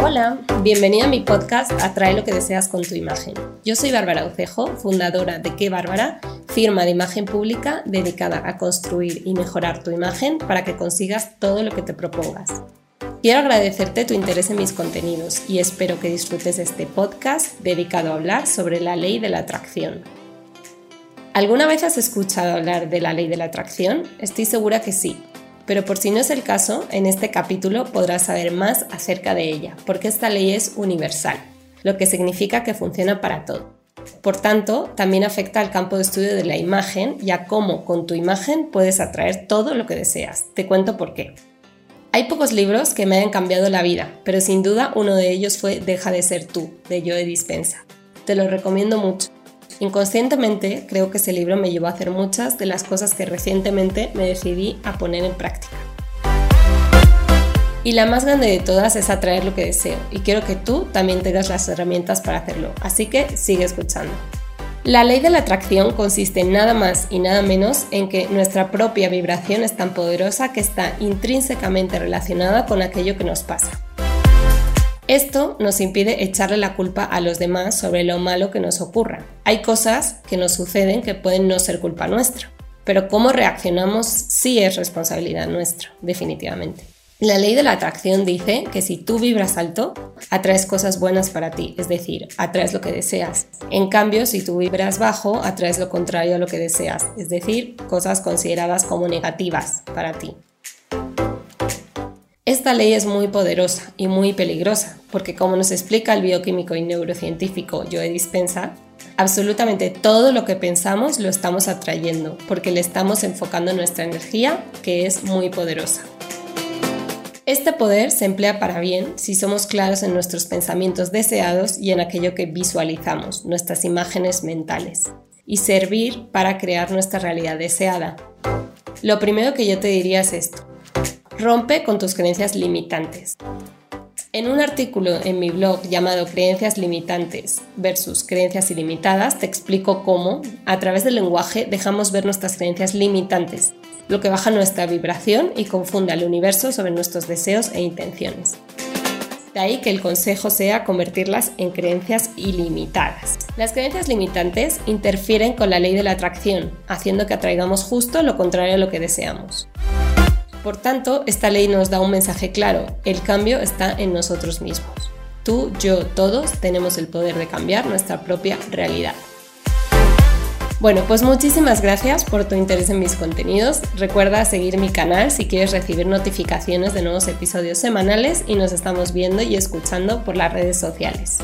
Hola, bienvenida a mi podcast Atrae lo que deseas con tu imagen. Yo soy Bárbara Ucejo, fundadora de Qué Bárbara, firma de imagen pública dedicada a construir y mejorar tu imagen para que consigas todo lo que te propongas. Quiero agradecerte tu interés en mis contenidos y espero que disfrutes este podcast dedicado a hablar sobre la ley de la atracción. ¿Alguna vez has escuchado hablar de la ley de la atracción? Estoy segura que sí, pero por si no es el caso, en este capítulo podrás saber más acerca de ella, porque esta ley es universal, lo que significa que funciona para todo. Por tanto, también afecta al campo de estudio de la imagen y a cómo con tu imagen puedes atraer todo lo que deseas. Te cuento por qué. Hay pocos libros que me hayan cambiado la vida, pero sin duda uno de ellos fue Deja de ser tú, de Joe Dispensa. Te lo recomiendo mucho. Inconscientemente creo que ese libro me llevó a hacer muchas de las cosas que recientemente me decidí a poner en práctica. Y la más grande de todas es atraer lo que deseo y quiero que tú también tengas las herramientas para hacerlo, así que sigue escuchando. La ley de la atracción consiste nada más y nada menos en que nuestra propia vibración es tan poderosa que está intrínsecamente relacionada con aquello que nos pasa. Esto nos impide echarle la culpa a los demás sobre lo malo que nos ocurra. Hay cosas que nos suceden que pueden no ser culpa nuestra, pero cómo reaccionamos sí es responsabilidad nuestra, definitivamente. La ley de la atracción dice que si tú vibras alto, atraes cosas buenas para ti, es decir, atraes lo que deseas. En cambio, si tú vibras bajo, atraes lo contrario a lo que deseas, es decir, cosas consideradas como negativas para ti. Esta ley es muy poderosa y muy peligrosa, porque como nos explica el bioquímico y neurocientífico Joe Dispensa, absolutamente todo lo que pensamos lo estamos atrayendo, porque le estamos enfocando nuestra energía, que es muy poderosa. Este poder se emplea para bien si somos claros en nuestros pensamientos deseados y en aquello que visualizamos, nuestras imágenes mentales, y servir para crear nuestra realidad deseada. Lo primero que yo te diría es esto Rompe con tus creencias limitantes. En un artículo en mi blog llamado Creencias limitantes versus creencias ilimitadas, te explico cómo, a través del lenguaje, dejamos ver nuestras creencias limitantes, lo que baja nuestra vibración y confunde al universo sobre nuestros deseos e intenciones. De ahí que el consejo sea convertirlas en creencias ilimitadas. Las creencias limitantes interfieren con la ley de la atracción, haciendo que atraigamos justo lo contrario a lo que deseamos. Por tanto, esta ley nos da un mensaje claro, el cambio está en nosotros mismos. Tú, yo, todos tenemos el poder de cambiar nuestra propia realidad. Bueno, pues muchísimas gracias por tu interés en mis contenidos. Recuerda seguir mi canal si quieres recibir notificaciones de nuevos episodios semanales y nos estamos viendo y escuchando por las redes sociales.